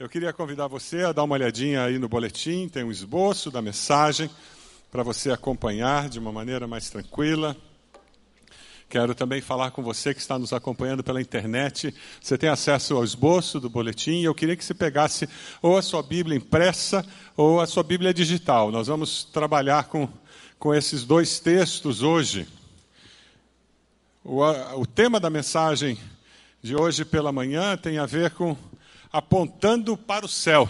Eu queria convidar você a dar uma olhadinha aí no boletim, tem um esboço da mensagem para você acompanhar de uma maneira mais tranquila. Quero também falar com você que está nos acompanhando pela internet. Você tem acesso ao esboço do boletim eu queria que você pegasse ou a sua Bíblia impressa ou a sua Bíblia digital. Nós vamos trabalhar com, com esses dois textos hoje. O, o tema da mensagem de hoje pela manhã tem a ver com apontando para o céu.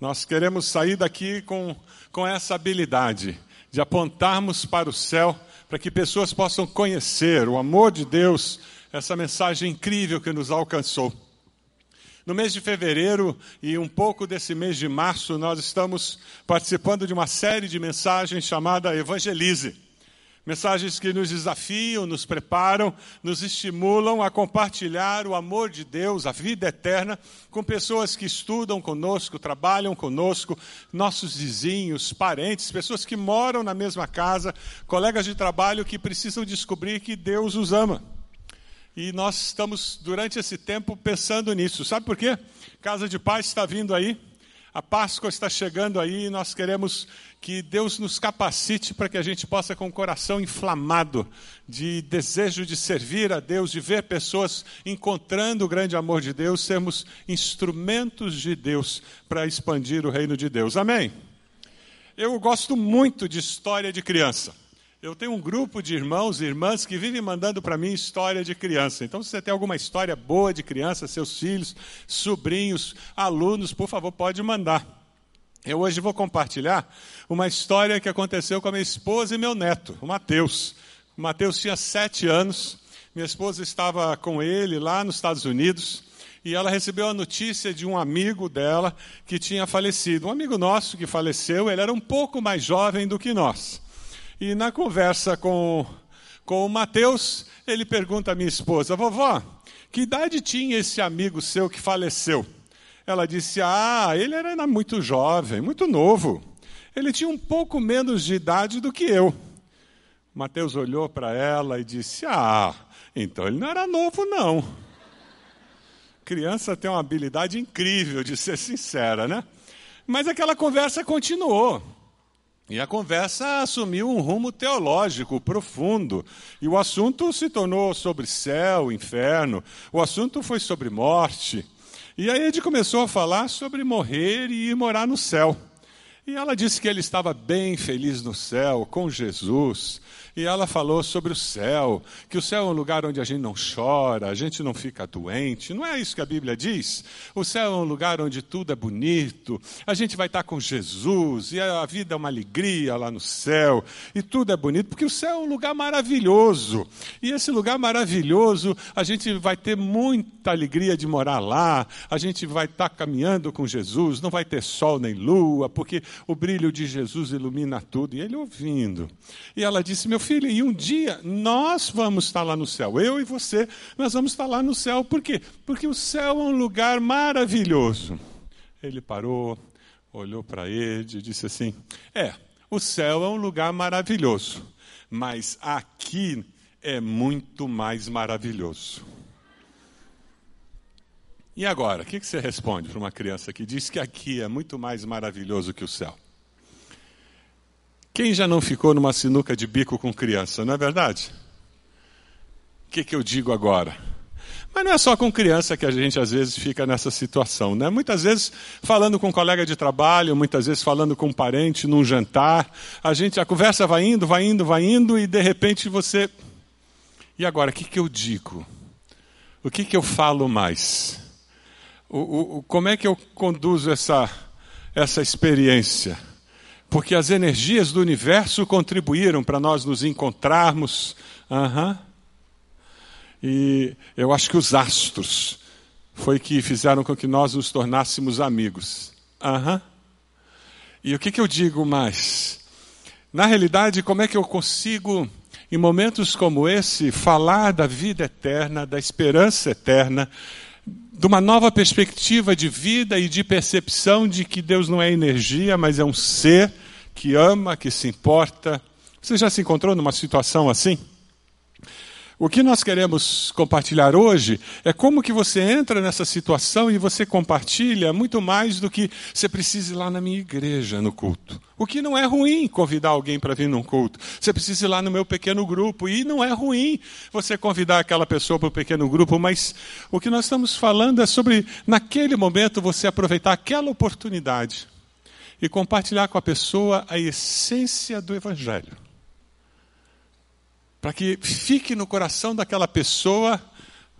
Nós queremos sair daqui com, com essa habilidade de apontarmos para o céu, para que pessoas possam conhecer o amor de Deus, essa mensagem incrível que nos alcançou. No mês de fevereiro e um pouco desse mês de março, nós estamos participando de uma série de mensagens chamada Evangelize. Mensagens que nos desafiam, nos preparam, nos estimulam a compartilhar o amor de Deus, a vida eterna, com pessoas que estudam conosco, trabalham conosco, nossos vizinhos, parentes, pessoas que moram na mesma casa, colegas de trabalho que precisam descobrir que Deus os ama. E nós estamos, durante esse tempo, pensando nisso. Sabe por quê? Casa de Paz está vindo aí. A Páscoa está chegando aí e nós queremos que Deus nos capacite para que a gente possa, com o coração inflamado de desejo de servir a Deus, de ver pessoas encontrando o grande amor de Deus, sermos instrumentos de Deus para expandir o reino de Deus. Amém? Eu gosto muito de história de criança. Eu tenho um grupo de irmãos e irmãs que vivem mandando para mim história de criança. Então, se você tem alguma história boa de criança, seus filhos, sobrinhos, alunos, por favor, pode mandar. Eu hoje vou compartilhar uma história que aconteceu com a minha esposa e meu neto, o Mateus. O Mateus tinha sete anos, minha esposa estava com ele lá nos Estados Unidos e ela recebeu a notícia de um amigo dela que tinha falecido. Um amigo nosso que faleceu, ele era um pouco mais jovem do que nós. E na conversa com, com o Mateus, ele pergunta à minha esposa: Vovó, que idade tinha esse amigo seu que faleceu? Ela disse: Ah, ele era muito jovem, muito novo. Ele tinha um pouco menos de idade do que eu. Mateus olhou para ela e disse: Ah, então ele não era novo, não. Criança tem uma habilidade incrível de ser sincera, né? Mas aquela conversa continuou. E a conversa assumiu um rumo teológico profundo. E o assunto se tornou sobre céu, inferno, o assunto foi sobre morte. E aí gente começou a falar sobre morrer e ir morar no céu. E ela disse que ele estava bem feliz no céu, com Jesus, e ela falou sobre o céu, que o céu é um lugar onde a gente não chora, a gente não fica doente. Não é isso que a Bíblia diz? O céu é um lugar onde tudo é bonito, a gente vai estar com Jesus, e a vida é uma alegria lá no céu, e tudo é bonito, porque o céu é um lugar maravilhoso. E esse lugar maravilhoso, a gente vai ter muita alegria de morar lá, a gente vai estar caminhando com Jesus, não vai ter sol nem lua, porque o brilho de Jesus ilumina tudo. E ele ouvindo. E ela disse: Meu filho, e um dia nós vamos estar lá no céu, eu e você, nós vamos estar lá no céu. Por quê? Porque o céu é um lugar maravilhoso. Ele parou, olhou para ele e disse assim: É, o céu é um lugar maravilhoso, mas aqui é muito mais maravilhoso. E agora, o que você responde para uma criança que diz que aqui é muito mais maravilhoso que o céu? Quem já não ficou numa sinuca de bico com criança, não é verdade? O que, que eu digo agora? Mas não é só com criança que a gente às vezes fica nessa situação, né? Muitas vezes falando com um colega de trabalho, muitas vezes falando com um parente num jantar, a gente a conversa vai indo, vai indo, vai indo e de repente você E agora, o que que eu digo? O que que eu falo mais? O, o, como é que eu conduzo essa essa experiência? porque as energias do universo contribuíram para nós nos encontrarmos. Uhum. E eu acho que os astros foi que fizeram com que nós nos tornássemos amigos. Uhum. E o que, que eu digo mais? Na realidade, como é que eu consigo, em momentos como esse, falar da vida eterna, da esperança eterna, de uma nova perspectiva de vida e de percepção de que Deus não é energia, mas é um ser que ama, que se importa. Você já se encontrou numa situação assim? O que nós queremos compartilhar hoje é como que você entra nessa situação e você compartilha muito mais do que você precisa ir lá na minha igreja no culto. O que não é ruim convidar alguém para vir num culto. Você precisa ir lá no meu pequeno grupo e não é ruim você convidar aquela pessoa para o pequeno grupo, mas o que nós estamos falando é sobre naquele momento você aproveitar aquela oportunidade e compartilhar com a pessoa a essência do evangelho para que fique no coração daquela pessoa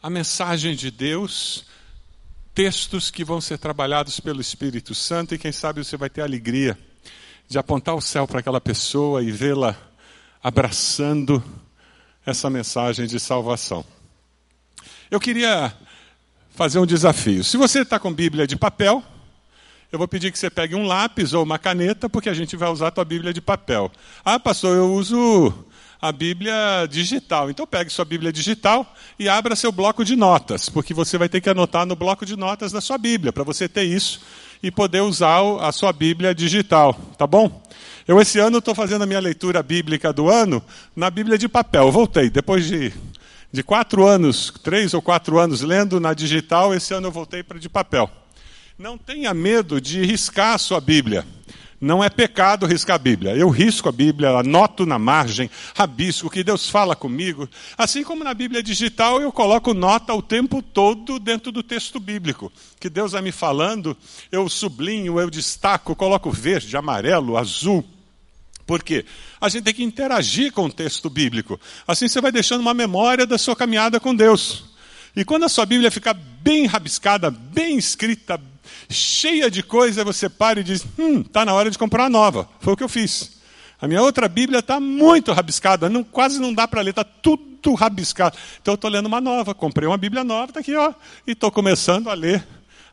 a mensagem de Deus, textos que vão ser trabalhados pelo Espírito Santo e quem sabe você vai ter a alegria de apontar o céu para aquela pessoa e vê-la abraçando essa mensagem de salvação. Eu queria fazer um desafio. Se você está com Bíblia de papel, eu vou pedir que você pegue um lápis ou uma caneta, porque a gente vai usar a tua Bíblia de papel. Ah, pastor, eu uso a Bíblia digital. Então pegue sua Bíblia digital e abra seu bloco de notas, porque você vai ter que anotar no bloco de notas da sua Bíblia, para você ter isso e poder usar a sua Bíblia digital, tá bom? Eu esse ano estou fazendo a minha leitura bíblica do ano na Bíblia de papel. Eu voltei, depois de, de quatro anos, três ou quatro anos lendo na digital, esse ano eu voltei para de papel. Não tenha medo de riscar a sua Bíblia. Não é pecado riscar a Bíblia. Eu risco a Bíblia, anoto na margem, rabisco, que Deus fala comigo. Assim como na Bíblia digital, eu coloco nota o tempo todo dentro do texto bíblico. Que Deus vai me falando, eu sublinho, eu destaco, coloco verde, amarelo, azul. Por quê? A gente tem que interagir com o texto bíblico. Assim você vai deixando uma memória da sua caminhada com Deus. E quando a sua Bíblia ficar bem rabiscada, bem escrita, cheia de coisa, você para e diz: Hum, está na hora de comprar uma nova. Foi o que eu fiz. A minha outra Bíblia está muito rabiscada, não, quase não dá para ler, está tudo rabiscado. Então eu estou lendo uma nova, comprei uma Bíblia nova, está aqui, ó, e estou começando a ler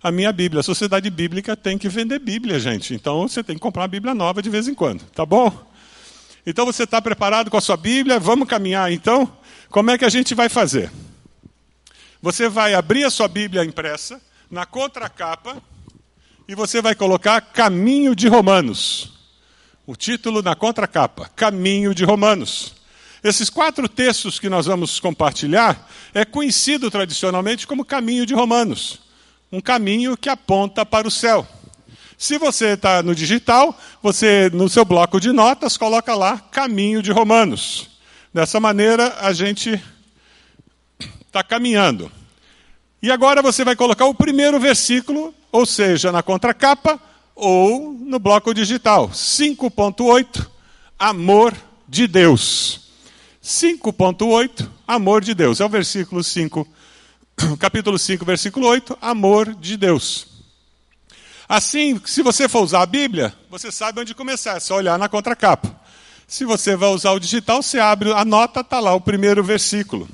a minha Bíblia. A sociedade bíblica tem que vender Bíblia, gente. Então você tem que comprar uma Bíblia nova de vez em quando, tá bom? Então você está preparado com a sua Bíblia? Vamos caminhar então? Como é que a gente vai fazer? Você vai abrir a sua Bíblia impressa, na contracapa, e você vai colocar Caminho de Romanos. O título na contracapa: Caminho de Romanos. Esses quatro textos que nós vamos compartilhar é conhecido tradicionalmente como Caminho de Romanos. Um caminho que aponta para o céu. Se você está no digital, você no seu bloco de notas coloca lá Caminho de Romanos. Dessa maneira a gente está caminhando. E agora você vai colocar o primeiro versículo, ou seja, na contracapa ou no bloco digital. 5.8, amor de Deus. 5.8, amor de Deus. É o versículo 5, capítulo 5, versículo 8, amor de Deus. Assim, se você for usar a Bíblia, você sabe onde começar, é só olhar na contracapa. Se você vai usar o digital, você abre a nota, está lá o primeiro versículo.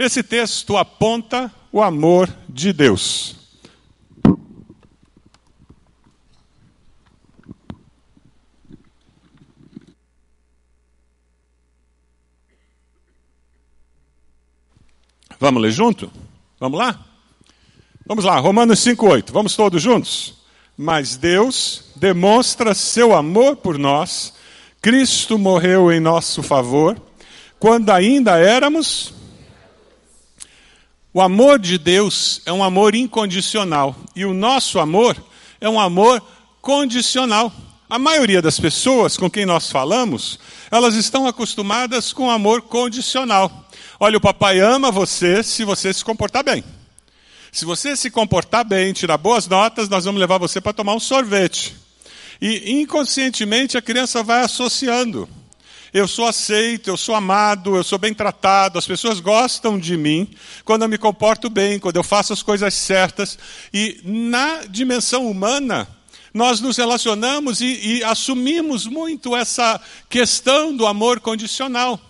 Esse texto aponta o amor de Deus. Vamos ler junto? Vamos lá? Vamos lá, Romanos 5,8. Vamos todos juntos? Mas Deus demonstra seu amor por nós. Cristo morreu em nosso favor, quando ainda éramos o amor de Deus é um amor incondicional e o nosso amor é um amor condicional. A maioria das pessoas com quem nós falamos, elas estão acostumadas com amor condicional. Olha, o papai ama você se você se comportar bem. Se você se comportar bem, tirar boas notas, nós vamos levar você para tomar um sorvete. E inconscientemente a criança vai associando eu sou aceito, eu sou amado, eu sou bem tratado, as pessoas gostam de mim quando eu me comporto bem, quando eu faço as coisas certas. E na dimensão humana, nós nos relacionamos e, e assumimos muito essa questão do amor condicional.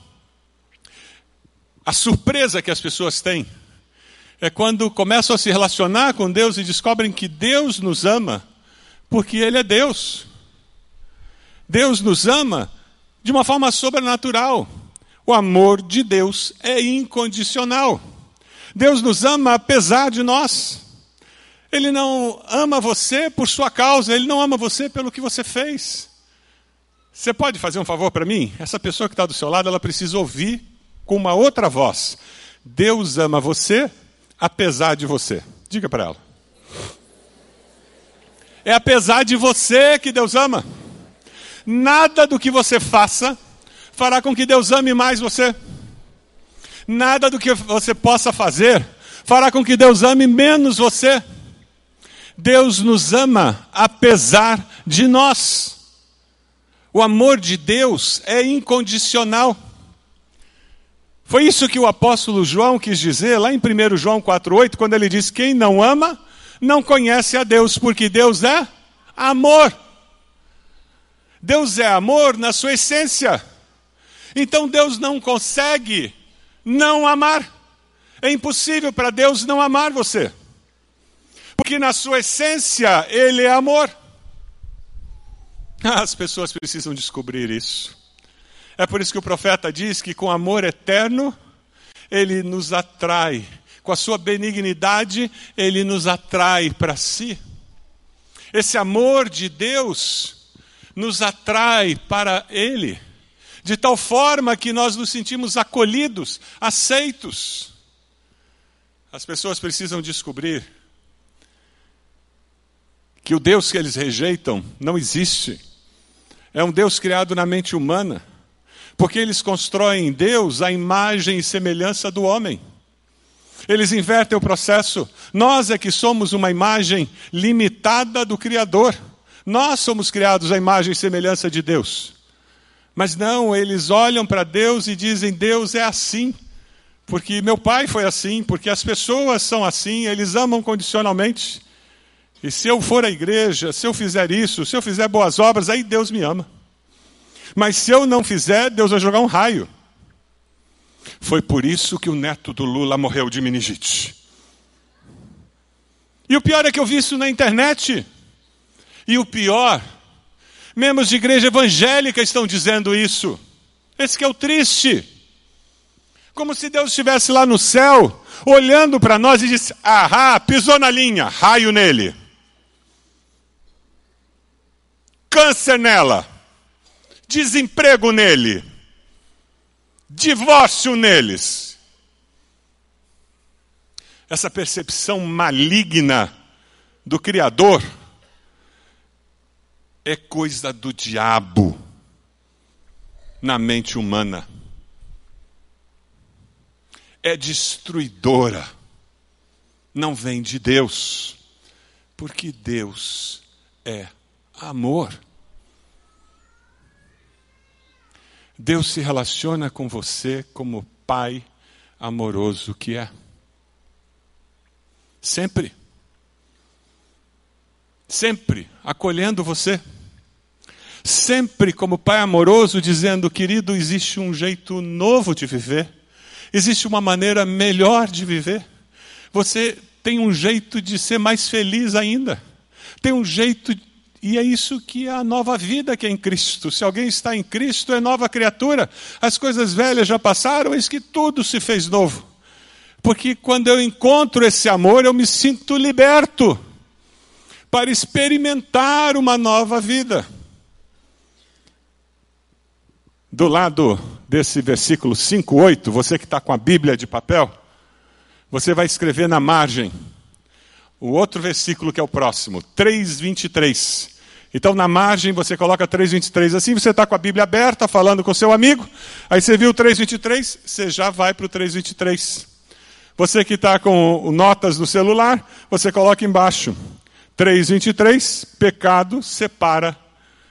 A surpresa que as pessoas têm é quando começam a se relacionar com Deus e descobrem que Deus nos ama porque Ele é Deus. Deus nos ama de uma forma sobrenatural. O amor de Deus é incondicional. Deus nos ama apesar de nós. Ele não ama você por sua causa, ele não ama você pelo que você fez. Você pode fazer um favor para mim? Essa pessoa que está do seu lado, ela precisa ouvir com uma outra voz: Deus ama você apesar de você. Diga para ela. É apesar de você que Deus ama. Nada do que você faça fará com que Deus ame mais você. Nada do que você possa fazer fará com que Deus ame menos você. Deus nos ama apesar de nós. O amor de Deus é incondicional. Foi isso que o apóstolo João quis dizer lá em 1 João 4,8, quando ele diz: Quem não ama, não conhece a Deus, porque Deus é amor. Deus é amor na sua essência. Então Deus não consegue não amar. É impossível para Deus não amar você. Porque na sua essência Ele é amor. As pessoas precisam descobrir isso. É por isso que o profeta diz que com amor eterno Ele nos atrai. Com a sua benignidade Ele nos atrai para si. Esse amor de Deus nos atrai para Ele de tal forma que nós nos sentimos acolhidos, aceitos. As pessoas precisam descobrir que o Deus que eles rejeitam não existe. É um Deus criado na mente humana, porque eles constroem em Deus a imagem e semelhança do homem. Eles invertem o processo. Nós é que somos uma imagem limitada do Criador. Nós somos criados à imagem e semelhança de Deus. Mas não, eles olham para Deus e dizem: Deus é assim, porque meu pai foi assim, porque as pessoas são assim, eles amam condicionalmente. E se eu for à igreja, se eu fizer isso, se eu fizer boas obras, aí Deus me ama. Mas se eu não fizer, Deus vai jogar um raio. Foi por isso que o neto do Lula morreu de meningite. E o pior é que eu vi isso na internet. E o pior Membros de igreja evangélica estão dizendo isso. Esse que é o triste. Como se Deus estivesse lá no céu, olhando para nós e disse: Ahá, pisou na linha, raio nele. Câncer nela. Desemprego nele. Divórcio neles. Essa percepção maligna do Criador é coisa do diabo na mente humana. É destruidora. Não vem de Deus. Porque Deus é amor. Deus se relaciona com você como Pai amoroso que é. Sempre sempre acolhendo você, sempre como pai amoroso, dizendo: querido, existe um jeito novo de viver, existe uma maneira melhor de viver. Você tem um jeito de ser mais feliz ainda, tem um jeito. E é isso que é a nova vida que é em Cristo. Se alguém está em Cristo, é nova criatura. As coisas velhas já passaram, eis que tudo se fez novo. Porque quando eu encontro esse amor, eu me sinto liberto para experimentar uma nova vida. Do lado desse versículo 5, 8, você que está com a Bíblia de papel, você vai escrever na margem o outro versículo que é o próximo, 3,23. Então, na margem, você coloca 3,23. Assim, você está com a Bíblia aberta, falando com seu amigo. Aí você viu o 3,23, você já vai para o 3,23. Você que está com notas no celular, você coloca embaixo. 3,23, pecado separa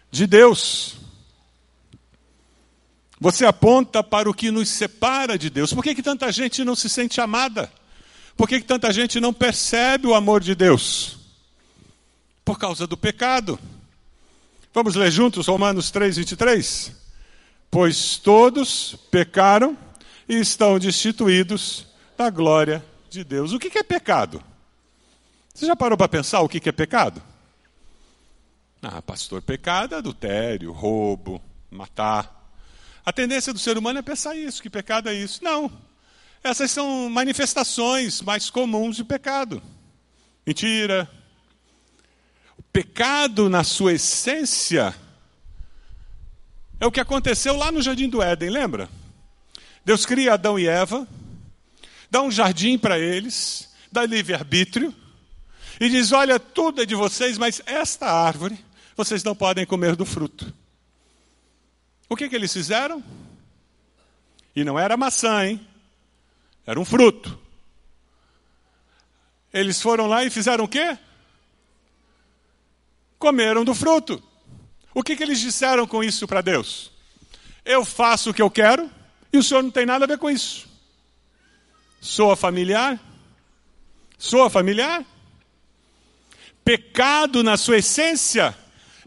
de Deus. Você aponta para o que nos separa de Deus. Por que, que tanta gente não se sente amada? Por que, que tanta gente não percebe o amor de Deus? Por causa do pecado. Vamos ler juntos Romanos 3, 23? Pois todos pecaram e estão destituídos da glória de Deus. O que é pecado? Você já parou para pensar o que é pecado? Ah, pastor, pecado é adultério, roubo, matar. A tendência do ser humano é pensar isso, que pecado é isso. Não. Essas são manifestações mais comuns de pecado. Mentira. O pecado, na sua essência, é o que aconteceu lá no Jardim do Éden, lembra? Deus cria Adão e Eva, dá um jardim para eles, dá livre-arbítrio, e diz: Olha, tudo é de vocês, mas esta árvore vocês não podem comer do fruto. O que, que eles fizeram? E não era maçã, hein? Era um fruto. Eles foram lá e fizeram o quê? Comeram do fruto. O que, que eles disseram com isso para Deus? Eu faço o que eu quero e o Senhor não tem nada a ver com isso. Soa familiar? Soa familiar? Pecado, na sua essência,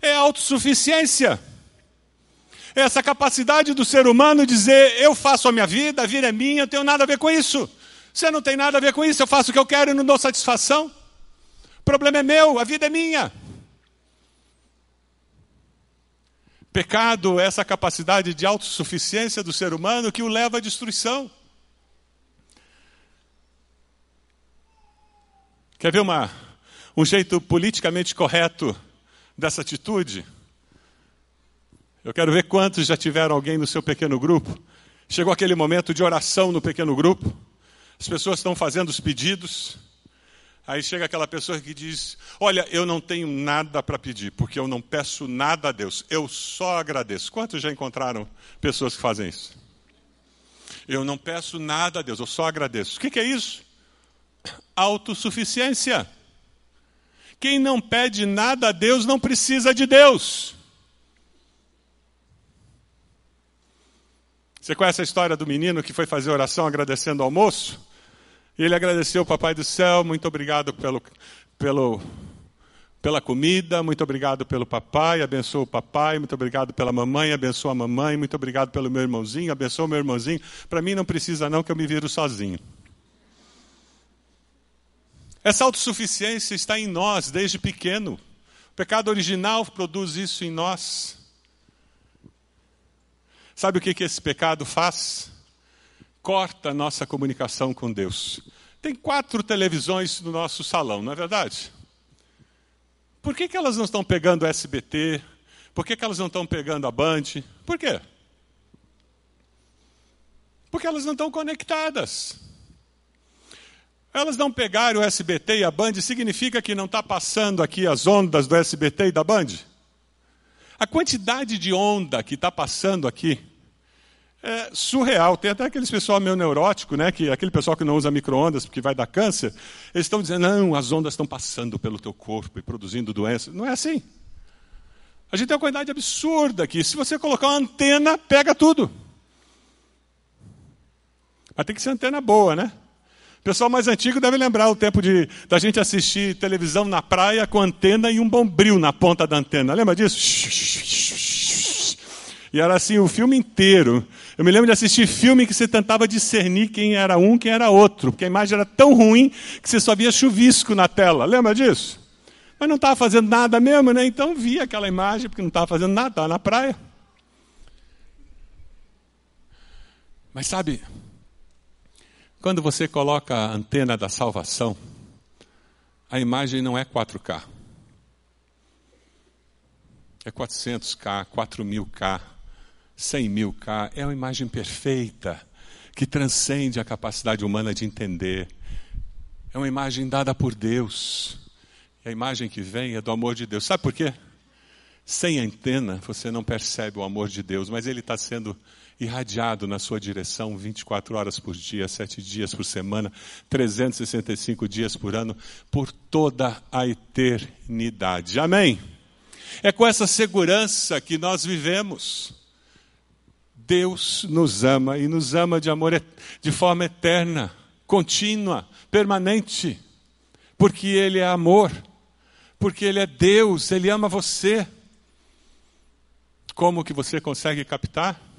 é autossuficiência. Essa capacidade do ser humano dizer: eu faço a minha vida, a vida é minha, eu tenho nada a ver com isso. Você não tem nada a ver com isso, eu faço o que eu quero e não dou satisfação. O problema é meu, a vida é minha. Pecado é essa capacidade de autossuficiência do ser humano que o leva à destruição. Quer ver uma, um jeito politicamente correto dessa atitude? Eu quero ver quantos já tiveram alguém no seu pequeno grupo. Chegou aquele momento de oração no pequeno grupo. As pessoas estão fazendo os pedidos. Aí chega aquela pessoa que diz: Olha, eu não tenho nada para pedir, porque eu não peço nada a Deus, eu só agradeço. Quantos já encontraram pessoas que fazem isso? Eu não peço nada a Deus, eu só agradeço. O que, que é isso? Autossuficiência. Quem não pede nada a Deus não precisa de Deus. Você conhece a história do menino que foi fazer oração agradecendo ao almoço? E ele agradeceu o Papai do Céu, muito obrigado pelo, pelo, pela comida, muito obrigado pelo papai, abençoa o papai, muito obrigado pela mamãe, abençoa a mamãe, muito obrigado pelo meu irmãozinho, abençoa o meu irmãozinho. Para mim não precisa não que eu me viro sozinho. Essa autossuficiência está em nós desde pequeno. O pecado original produz isso em nós. Sabe o que, que esse pecado faz? corta a nossa comunicação com Deus. Tem quatro televisões no nosso salão, não é verdade? Por que, que elas não estão pegando SBT? Por que, que elas não estão pegando a Band? Por quê? Porque elas não estão conectadas. Elas não pegaram o SBT e a Band, significa que não está passando aqui as ondas do SBT e da Band? A quantidade de onda que está passando aqui é surreal. Tem até aqueles pessoal meio neurótico, né, que aquele pessoal que não usa micro-ondas porque vai dar câncer, eles estão dizendo, não, as ondas estão passando pelo teu corpo e produzindo doenças. Não é assim. A gente tem uma quantidade absurda aqui. Se você colocar uma antena, pega tudo. Mas tem que ser antena boa, né? O pessoal mais antigo deve lembrar o tempo de da gente assistir televisão na praia com antena e um bombril na ponta da antena. Lembra disso? E era assim o filme inteiro. Eu me lembro de assistir filme que você tentava discernir quem era um, quem era outro, porque a imagem era tão ruim que você só via chuvisco na tela. Lembra disso? Mas não estava fazendo nada mesmo, né? Então via aquela imagem, porque não estava fazendo nada, estava na praia. Mas sabe, quando você coloca a antena da salvação, a imagem não é 4K. É 400K, 4000K. 100 mil K, é uma imagem perfeita, que transcende a capacidade humana de entender. É uma imagem dada por Deus. E a imagem que vem é do amor de Deus. Sabe por quê? Sem antena, você não percebe o amor de Deus, mas ele está sendo irradiado na sua direção 24 horas por dia, 7 dias por semana, 365 dias por ano, por toda a eternidade. Amém? É com essa segurança que nós vivemos. Deus nos ama e nos ama de amor de forma eterna, contínua, permanente, porque Ele é amor, porque Ele é Deus, Ele ama você. Como que você consegue captar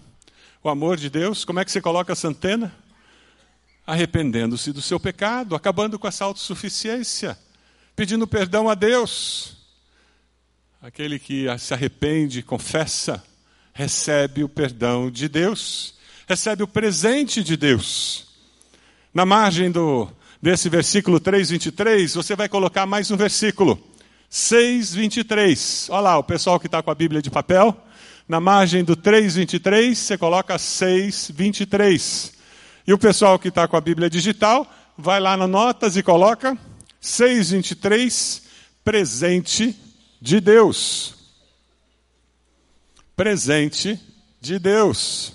o amor de Deus? Como é que você coloca essa antena? Arrependendo-se do seu pecado, acabando com essa autossuficiência, pedindo perdão a Deus. Aquele que se arrepende, confessa, recebe o perdão de Deus, recebe o presente de Deus. Na margem do, desse versículo 3, 23, você vai colocar mais um versículo. 6, 23. Olha lá, o pessoal que está com a Bíblia de papel. Na margem do 3,23, você coloca 6,23. E o pessoal que está com a Bíblia digital, vai lá na Notas e coloca 6,23, presente de Deus. Presente de Deus.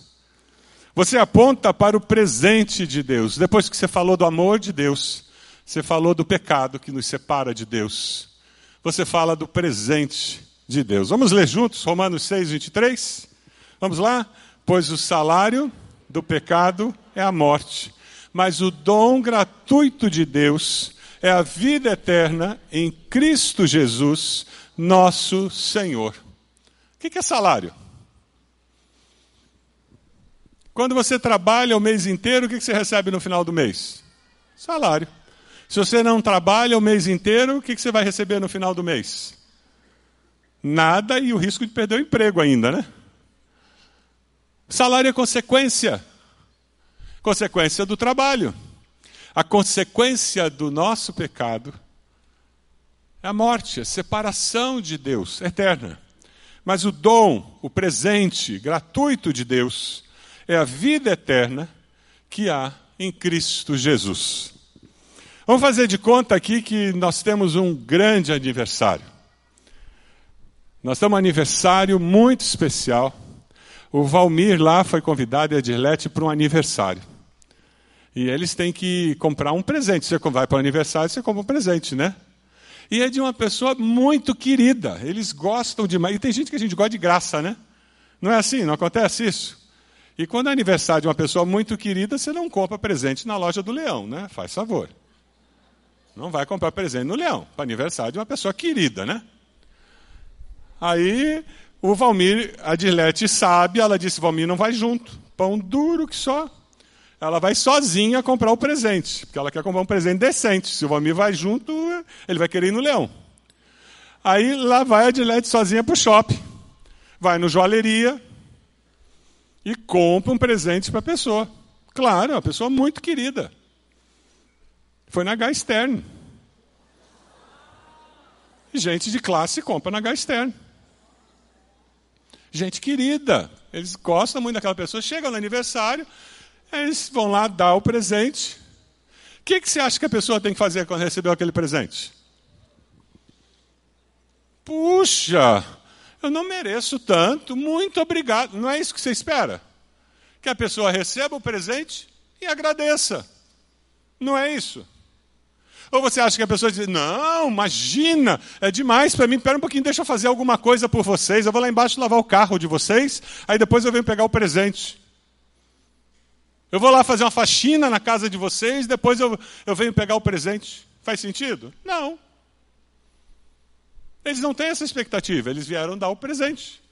Você aponta para o presente de Deus. Depois que você falou do amor de Deus, você falou do pecado que nos separa de Deus. Você fala do presente de Deus. Vamos ler juntos Romanos 6, 23? Vamos lá? Pois o salário do pecado é a morte, mas o dom gratuito de Deus é a vida eterna em Cristo Jesus, nosso Senhor. O que é salário? Quando você trabalha o mês inteiro, o que você recebe no final do mês? Salário. Se você não trabalha o mês inteiro, o que você vai receber no final do mês? Nada e o risco de perder o emprego ainda, né? Salário é consequência. Consequência do trabalho. A consequência do nosso pecado é a morte, a separação de Deus eterna. Mas o dom, o presente gratuito de Deus, é a vida eterna que há em Cristo Jesus. Vamos fazer de conta aqui que nós temos um grande aniversário. Nós temos um aniversário muito especial. O Valmir lá foi convidado e a Dirlete para um aniversário. E eles têm que comprar um presente. Você vai para o aniversário, você compra um presente, né? E é de uma pessoa muito querida. Eles gostam demais. E tem gente que a gente gosta de graça, né? Não é assim? Não acontece isso? E quando é aniversário de uma pessoa muito querida, você não compra presente na loja do Leão, né? Faz favor. Não vai comprar presente no Leão, para aniversário de uma pessoa querida, né? Aí o Valmir, a Dilete sabe, ela disse: Valmir não vai junto. Pão duro que só. Ela vai sozinha comprar o presente, porque ela quer comprar um presente decente. Se o Valmir vai junto, ele vai querer ir no Leão. Aí lá vai a Dilete sozinha para o shopping. Vai no joalheria e compra um presente para a pessoa. Claro, é uma pessoa muito querida. Foi na H Stern. Gente de classe compra na H Stern. Gente querida. Eles gostam muito daquela pessoa. Chegam no aniversário, eles vão lá dar o presente. O que, que você acha que a pessoa tem que fazer quando recebeu aquele presente? Puxa, eu não mereço tanto, muito obrigado. Não é isso que você espera? Que a pessoa receba o presente e agradeça. Não é isso? Ou você acha que a pessoa diz, não, imagina, é demais para mim, espera um pouquinho, deixa eu fazer alguma coisa por vocês, eu vou lá embaixo lavar o carro de vocês, aí depois eu venho pegar o presente. Eu vou lá fazer uma faxina na casa de vocês, depois eu, eu venho pegar o presente. Faz sentido? Não. Eles não têm essa expectativa, eles vieram dar o presente.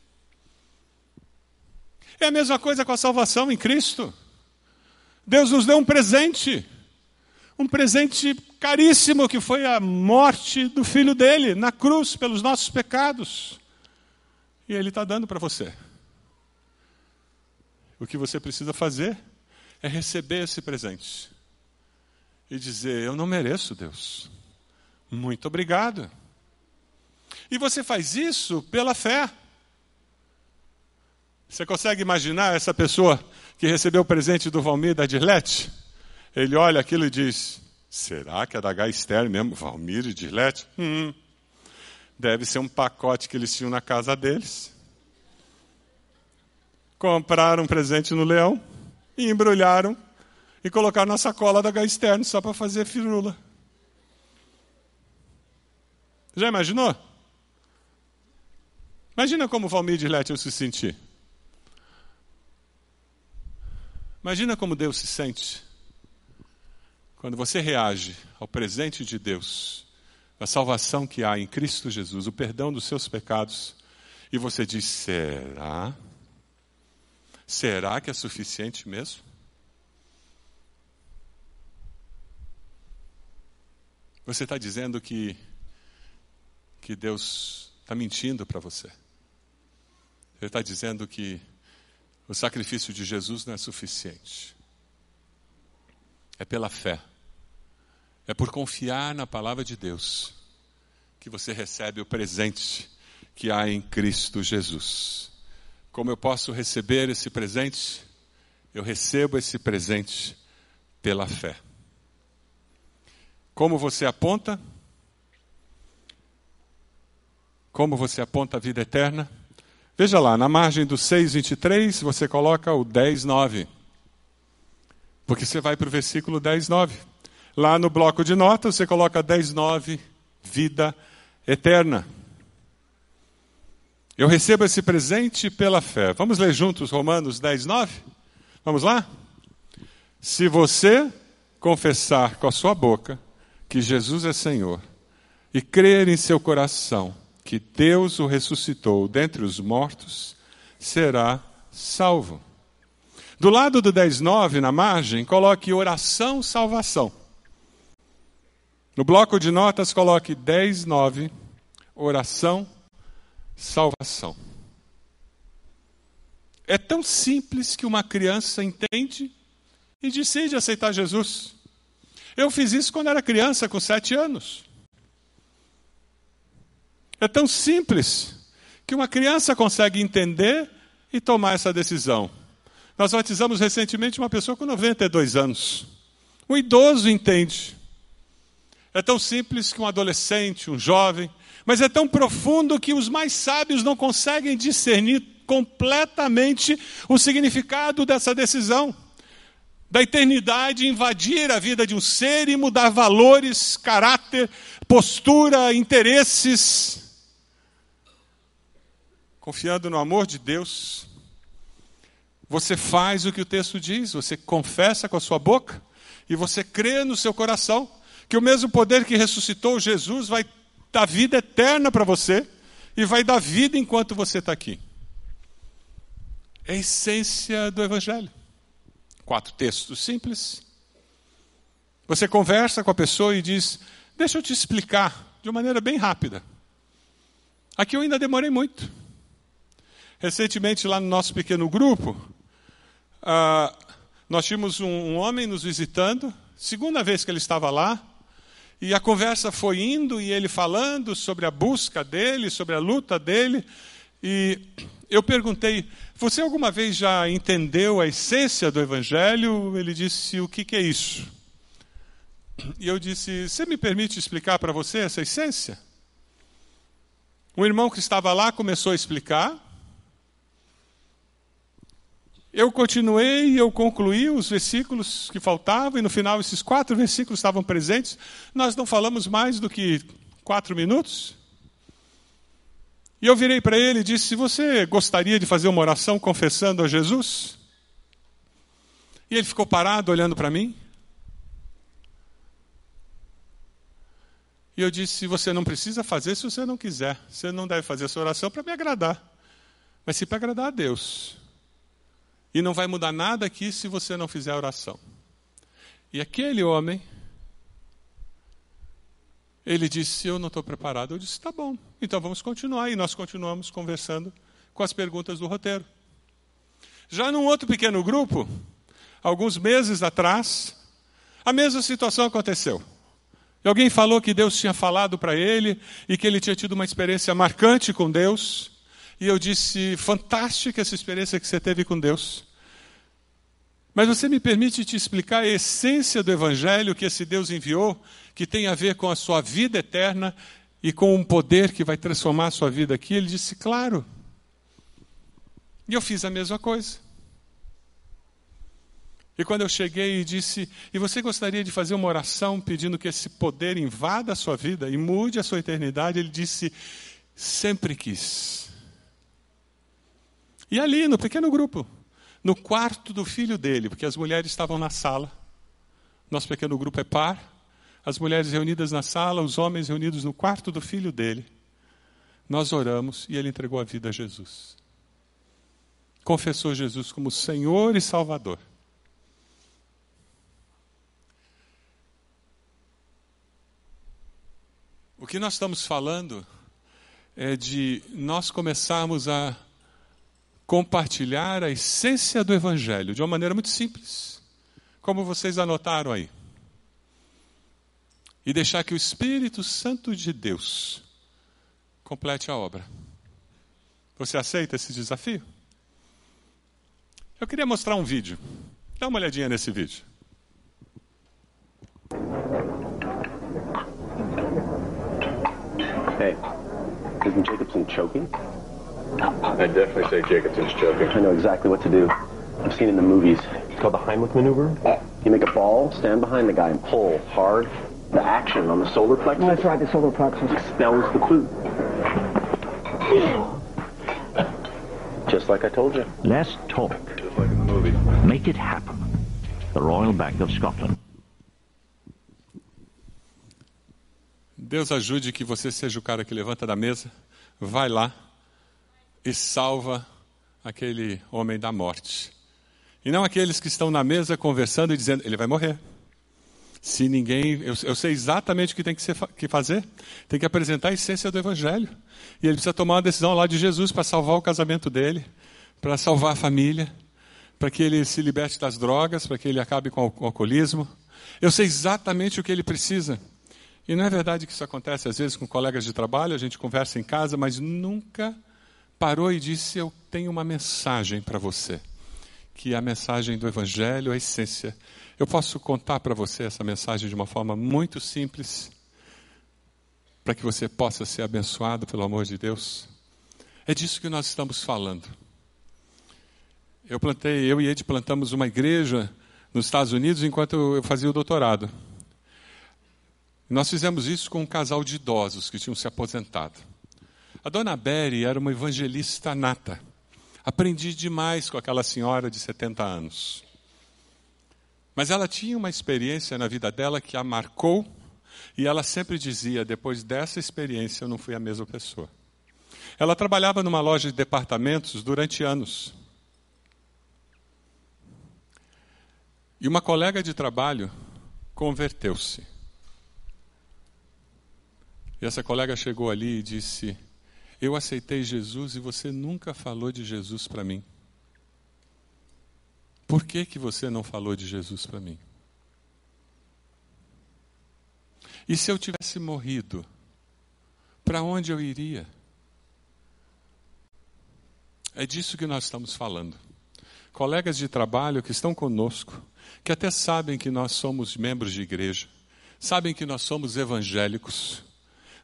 É a mesma coisa com a salvação em Cristo. Deus nos deu um presente um presente caríssimo que foi a morte do filho dele na cruz pelos nossos pecados. E ele está dando para você. O que você precisa fazer é receber esse presente e dizer: Eu não mereço, Deus. Muito obrigado. E você faz isso pela fé. Você consegue imaginar essa pessoa que recebeu o presente do Valmir da Dirlete? Ele olha aquilo e diz: será que é da Gaister mesmo? Valmir e Dirlete? Hum, deve ser um pacote que eles tinham na casa deles. Compraram um presente no leão e embrulharam e colocaram na sacola da Gaister só para fazer firula. Já imaginou? Imagina como Valmir e Dirlete eu se sentir. Imagina como Deus se sente quando você reage ao presente de Deus, a salvação que há em Cristo Jesus, o perdão dos seus pecados, e você diz: será? Será que é suficiente mesmo? Você está dizendo que, que Deus está mentindo para você. Ele está dizendo que o sacrifício de Jesus não é suficiente. É pela fé. É por confiar na palavra de Deus que você recebe o presente que há em Cristo Jesus. Como eu posso receber esse presente? Eu recebo esse presente pela fé. Como você aponta? Como você aponta a vida eterna? Veja lá, na margem do 6,23, você coloca o 10,9. Porque você vai para o versículo 10,9. Lá no bloco de notas, você coloca 10,9, vida eterna. Eu recebo esse presente pela fé. Vamos ler juntos Romanos 10,9? Vamos lá? Se você confessar com a sua boca que Jesus é Senhor e crer em seu coração que Deus o ressuscitou dentre os mortos, será salvo. Do lado do 10.9, na margem, coloque oração salvação. No bloco de notas, coloque 10.9, oração salvação. É tão simples que uma criança entende e decide aceitar Jesus. Eu fiz isso quando era criança, com sete anos. É tão simples que uma criança consegue entender e tomar essa decisão. Nós batizamos recentemente uma pessoa com 92 anos. Um idoso entende. É tão simples que um adolescente, um jovem, mas é tão profundo que os mais sábios não conseguem discernir completamente o significado dessa decisão. Da eternidade invadir a vida de um ser e mudar valores, caráter, postura, interesses confiando no amor de Deus, você faz o que o texto diz, você confessa com a sua boca e você crê no seu coração que o mesmo poder que ressuscitou Jesus vai dar vida eterna para você e vai dar vida enquanto você está aqui. É a essência do Evangelho. Quatro textos simples. Você conversa com a pessoa e diz: Deixa eu te explicar de uma maneira bem rápida. Aqui eu ainda demorei muito. Recentemente, lá no nosso pequeno grupo, uh, nós tínhamos um, um homem nos visitando, segunda vez que ele estava lá, e a conversa foi indo e ele falando sobre a busca dele, sobre a luta dele. E eu perguntei: Você alguma vez já entendeu a essência do Evangelho? Ele disse: O que, que é isso? E eu disse: Você me permite explicar para você essa essência? Um irmão que estava lá começou a explicar. Eu continuei e eu concluí os versículos que faltavam, e no final esses quatro versículos estavam presentes. Nós não falamos mais do que quatro minutos. E eu virei para ele e disse: Você gostaria de fazer uma oração confessando a Jesus? E ele ficou parado olhando para mim. E eu disse: Você não precisa fazer se você não quiser. Você não deve fazer essa oração para me agradar, mas sim para agradar a Deus. E não vai mudar nada aqui se você não fizer a oração. E aquele homem, ele disse: Eu não estou preparado. Eu disse: Tá bom, então vamos continuar. E nós continuamos conversando com as perguntas do roteiro. Já num outro pequeno grupo, alguns meses atrás, a mesma situação aconteceu. E alguém falou que Deus tinha falado para ele e que ele tinha tido uma experiência marcante com Deus. E eu disse: fantástica essa experiência que você teve com Deus. Mas você me permite te explicar a essência do Evangelho que esse Deus enviou, que tem a ver com a sua vida eterna e com um poder que vai transformar a sua vida aqui? Ele disse: Claro. E eu fiz a mesma coisa. E quando eu cheguei e disse: E você gostaria de fazer uma oração pedindo que esse poder invada a sua vida e mude a sua eternidade? Ele disse: Sempre quis. E ali, no pequeno grupo, no quarto do filho dele, porque as mulheres estavam na sala. Nosso pequeno grupo é par. As mulheres reunidas na sala, os homens reunidos no quarto do filho dele. Nós oramos e ele entregou a vida a Jesus. Confessou Jesus como Senhor e Salvador. O que nós estamos falando é de nós começarmos a compartilhar a essência do Evangelho de uma maneira muito simples, como vocês anotaram aí. E deixar que o Espírito Santo de Deus complete a obra. Você aceita esse desafio? Eu queria mostrar um vídeo. Dá uma olhadinha nesse vídeo. Hey, isn't Jacobson choking? I definitely say Jacobson's joking. I know exactly what to do. I've seen it in the movies. It's called the Heimlich maneuver. You make a ball, stand behind the guy, and pull hard. The action on the solar plexus That's right, the solar plexus. expels the clue. Just like I told you. Less talk. Just like in the movie. Make it happen. The Royal Bank of Scotland. Deus ajude que você seja o cara que levanta da mesa, vai lá e salva aquele homem da morte. E não aqueles que estão na mesa conversando e dizendo, ele vai morrer. Se ninguém. Eu, eu sei exatamente o que tem que, ser, que fazer. Tem que apresentar a essência do Evangelho. E ele precisa tomar uma decisão lá de Jesus para salvar o casamento dele, para salvar a família, para que ele se liberte das drogas, para que ele acabe com o alcoolismo. Eu sei exatamente o que ele precisa. E não é verdade que isso acontece às vezes com colegas de trabalho, a gente conversa em casa, mas nunca parou e disse: Eu tenho uma mensagem para você, que é a mensagem do Evangelho, a essência. Eu posso contar para você essa mensagem de uma forma muito simples, para que você possa ser abençoado pelo amor de Deus. É disso que nós estamos falando. Eu plantei, eu e Ed plantamos uma igreja nos Estados Unidos enquanto eu fazia o doutorado. Nós fizemos isso com um casal de idosos que tinham se aposentado. A dona Berry era uma evangelista nata. Aprendi demais com aquela senhora de 70 anos. Mas ela tinha uma experiência na vida dela que a marcou, e ela sempre dizia: depois dessa experiência eu não fui a mesma pessoa. Ela trabalhava numa loja de departamentos durante anos. E uma colega de trabalho converteu-se. E essa colega chegou ali e disse: Eu aceitei Jesus e você nunca falou de Jesus para mim. Por que, que você não falou de Jesus para mim? E se eu tivesse morrido, para onde eu iria? É disso que nós estamos falando. Colegas de trabalho que estão conosco, que até sabem que nós somos membros de igreja, sabem que nós somos evangélicos,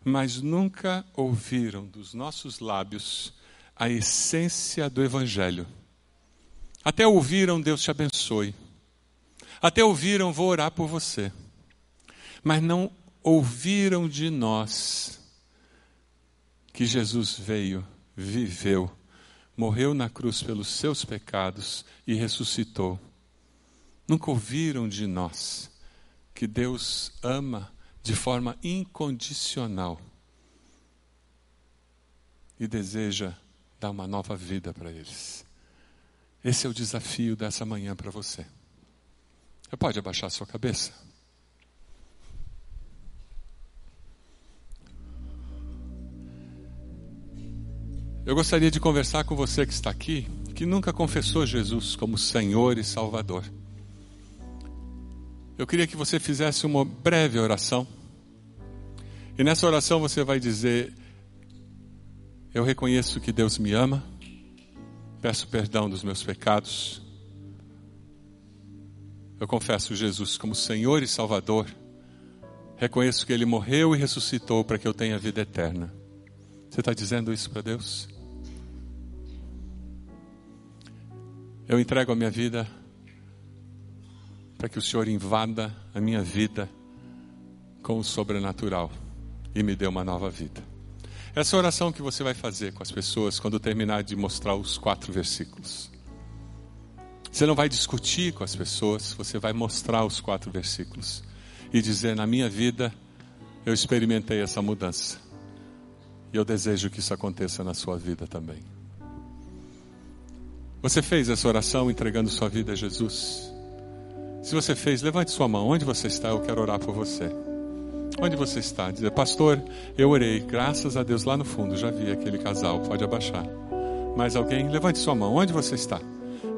mas nunca ouviram dos nossos lábios a essência do Evangelho. Até ouviram, Deus te abençoe. Até ouviram, vou orar por você. Mas não ouviram de nós que Jesus veio, viveu, morreu na cruz pelos seus pecados e ressuscitou. Nunca ouviram de nós que Deus ama de forma incondicional e deseja dar uma nova vida para eles. Esse é o desafio dessa manhã para você. Você pode abaixar sua cabeça? Eu gostaria de conversar com você que está aqui, que nunca confessou Jesus como Senhor e Salvador. Eu queria que você fizesse uma breve oração. E nessa oração você vai dizer: Eu reconheço que Deus me ama, peço perdão dos meus pecados. Eu confesso Jesus como Senhor e Salvador. Reconheço que Ele morreu e ressuscitou para que eu tenha vida eterna. Você está dizendo isso para Deus? Eu entrego a minha vida para que o Senhor invada a minha vida com o sobrenatural e me dê uma nova vida. Essa oração que você vai fazer com as pessoas quando terminar de mostrar os quatro versículos. Você não vai discutir com as pessoas, você vai mostrar os quatro versículos e dizer: Na minha vida eu experimentei essa mudança. E eu desejo que isso aconteça na sua vida também. Você fez essa oração entregando sua vida a Jesus? Se você fez, levante sua mão. Onde você está? Eu quero orar por você. Onde você está? Dizer, pastor, eu orei, graças a Deus lá no fundo, já vi aquele casal, pode abaixar. Mais alguém? Levante sua mão. Onde você está?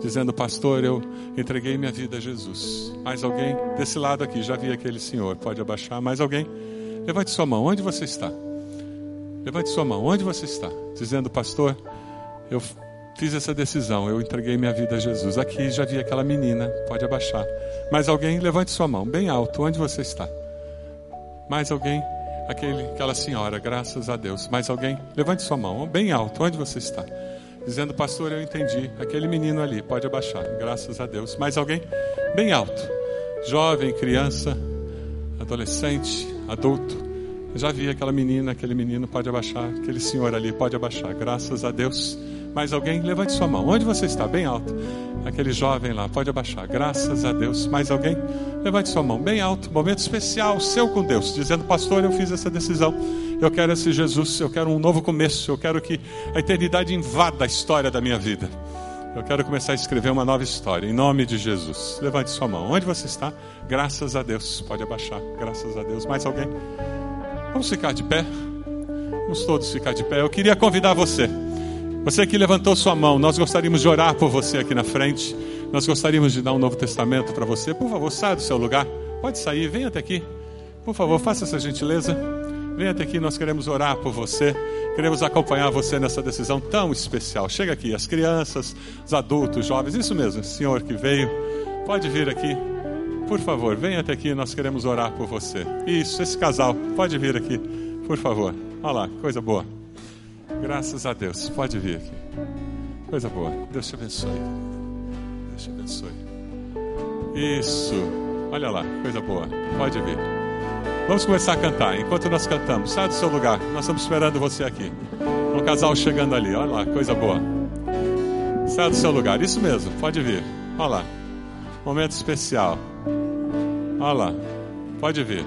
Dizendo, pastor, eu entreguei minha vida a Jesus. Mais alguém? Desse lado aqui, já vi aquele senhor, pode abaixar. Mais alguém? Levante sua mão. Onde você está? Levante sua mão. Onde você está? Dizendo, pastor, eu fiz essa decisão, eu entreguei minha vida a Jesus. Aqui já vi aquela menina, pode abaixar. Mais alguém, levante sua mão, bem alto, onde você está? Mais alguém? Aquele, aquela senhora, graças a Deus. Mais alguém? Levante sua mão, bem alto, onde você está? Dizendo, pastor, eu entendi. Aquele menino ali, pode abaixar, graças a Deus. Mais alguém? Bem alto. Jovem, criança, adolescente, adulto. Eu já vi aquela menina, aquele menino, pode abaixar. Aquele senhor ali, pode abaixar, graças a Deus. Mais alguém? Levante sua mão. Onde você está? Bem alto. Aquele jovem lá, pode abaixar. Graças a Deus. Mais alguém? Levante sua mão. Bem alto. Momento especial seu com Deus. Dizendo, pastor, eu fiz essa decisão. Eu quero esse Jesus. Eu quero um novo começo. Eu quero que a eternidade invada a história da minha vida. Eu quero começar a escrever uma nova história. Em nome de Jesus. Levante sua mão. Onde você está? Graças a Deus. Pode abaixar. Graças a Deus. Mais alguém? Vamos ficar de pé. Vamos todos ficar de pé. Eu queria convidar você. Você que levantou sua mão, nós gostaríamos de orar por você aqui na frente. Nós gostaríamos de dar um Novo Testamento para você. Por favor, saia do seu lugar. Pode sair, venha até aqui. Por favor, faça essa gentileza. Venha até aqui, nós queremos orar por você. Queremos acompanhar você nessa decisão tão especial. Chega aqui, as crianças, os adultos, os jovens, isso mesmo, senhor que veio. Pode vir aqui. Por favor, venha até aqui, nós queremos orar por você. Isso, esse casal, pode vir aqui, por favor. Olha lá, coisa boa. Graças a Deus. Pode vir aqui. Coisa boa. Deus te abençoe. Deus te abençoe. Isso. Olha lá, coisa boa. Pode vir. Vamos começar a cantar. Enquanto nós cantamos, sai do seu lugar. Nós estamos esperando você aqui. Um casal chegando ali. Olha lá, coisa boa. Sai do seu lugar. Isso mesmo. Pode vir. Olha lá. Momento especial. Olha lá. Pode vir.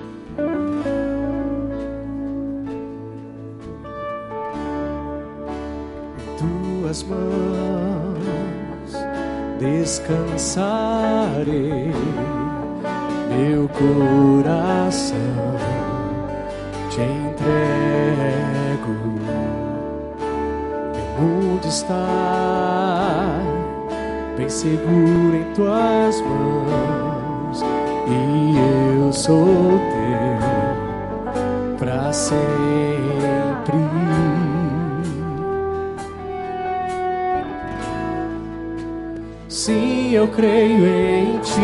Tuas mãos descansarei, meu coração te entrego. Meu mundo está bem seguro em tuas mãos e eu sou teu para sempre. Sim, eu creio em ti,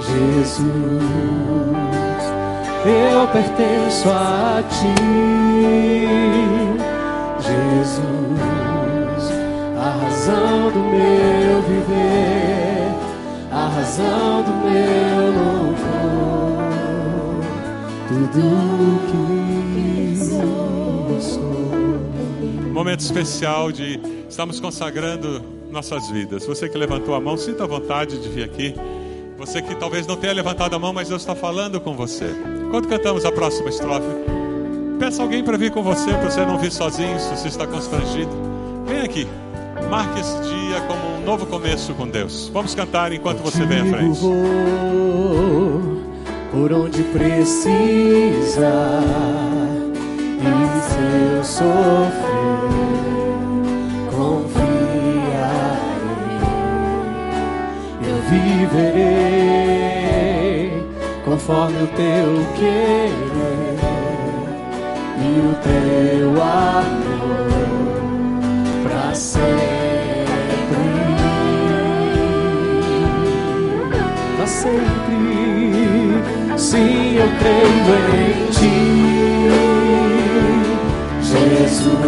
Jesus. Eu pertenço a ti, Jesus. A razão do meu viver, a razão do meu louvor, tudo que sou. Momento especial de estamos consagrando nossas vidas. Você que levantou a mão, sinta a vontade de vir aqui. Você que talvez não tenha levantado a mão, mas Deus está falando com você. Quando cantamos a próxima estrofe, peça alguém para vir com você, para você não vir sozinho, se você está constrangido. Vem aqui. Marque esse dia como um novo começo com Deus. Vamos cantar enquanto você vem à frente. vou por onde precisa e se eu sofrer viverei conforme o teu querer e o teu amor para sempre para sempre. Sim, eu creio em ti, Jesus.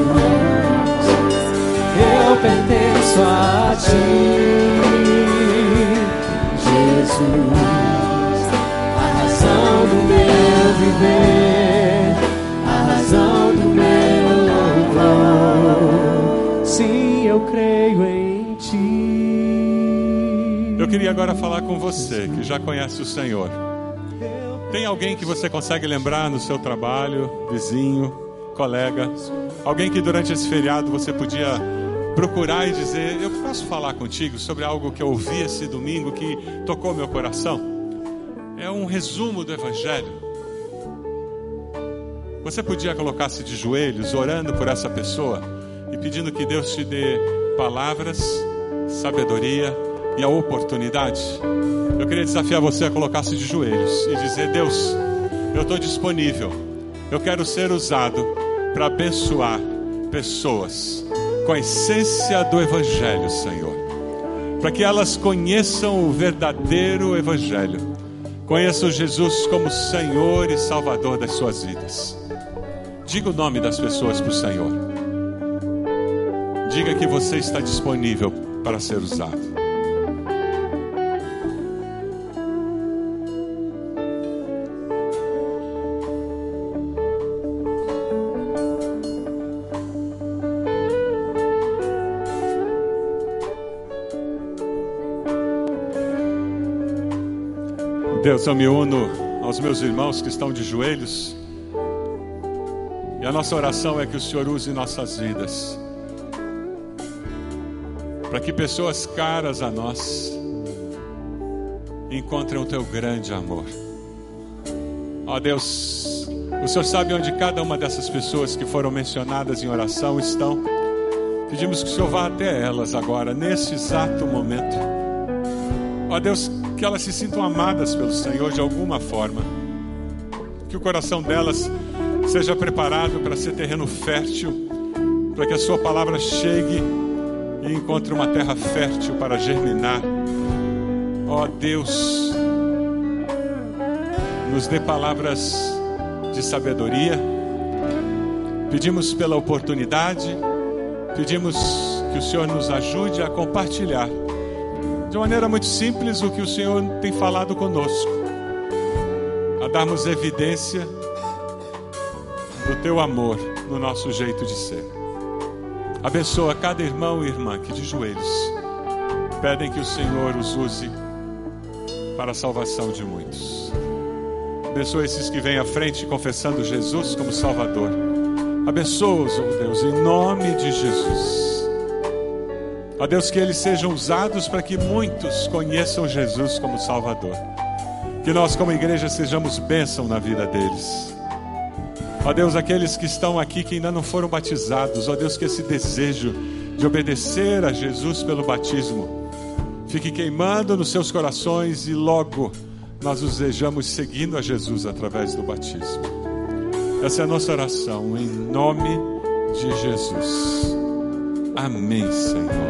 Eu pertenço a ti, Jesus. A razão do meu viver, a razão do meu louvor. Sim, eu creio em ti. Eu queria agora falar com você que já conhece o Senhor. Tem alguém que você consegue lembrar no seu trabalho, vizinho, colega? Alguém que durante esse feriado você podia procurar e dizer: Eu posso falar contigo sobre algo que eu ouvi esse domingo que tocou meu coração? É um resumo do Evangelho. Você podia colocar-se de joelhos, orando por essa pessoa e pedindo que Deus te dê palavras, sabedoria e a oportunidade. Eu queria desafiar você a colocar-se de joelhos e dizer: Deus, eu estou disponível. Eu quero ser usado para abençoar pessoas. Com a essência do Evangelho, Senhor. Para que elas conheçam o verdadeiro Evangelho, conheçam Jesus como Senhor e Salvador das suas vidas. Diga o nome das pessoas para o Senhor. Diga que você está disponível para ser usado. Deus, eu me uno aos meus irmãos que estão de joelhos. E a nossa oração é que o Senhor use nossas vidas. Para que pessoas caras a nós encontrem o teu grande amor. Ó Deus, o Senhor sabe onde cada uma dessas pessoas que foram mencionadas em oração estão. Pedimos que o Senhor vá até elas agora, nesse exato momento. Ó Deus, que elas se sintam amadas pelo Senhor de alguma forma. Que o coração delas seja preparado para ser terreno fértil, para que a Sua palavra chegue e encontre uma terra fértil para germinar. Ó oh, Deus, nos dê palavras de sabedoria. Pedimos pela oportunidade, pedimos que o Senhor nos ajude a compartilhar de maneira muito simples o que o Senhor tem falado conosco, a darmos evidência do teu amor no nosso jeito de ser. Abençoa cada irmão e irmã que de joelhos pedem que o Senhor os use para a salvação de muitos. Abençoa esses que vêm à frente confessando Jesus como Salvador. Abençoa-os, oh Deus, em nome de Jesus. Ó Deus, que eles sejam usados para que muitos conheçam Jesus como Salvador. Que nós, como igreja, sejamos bênção na vida deles. Ó Deus, aqueles que estão aqui que ainda não foram batizados, ó Deus, que esse desejo de obedecer a Jesus pelo batismo fique queimando nos seus corações e logo nós os vejamos seguindo a Jesus através do batismo. Essa é a nossa oração, em nome de Jesus. Amém, Senhor.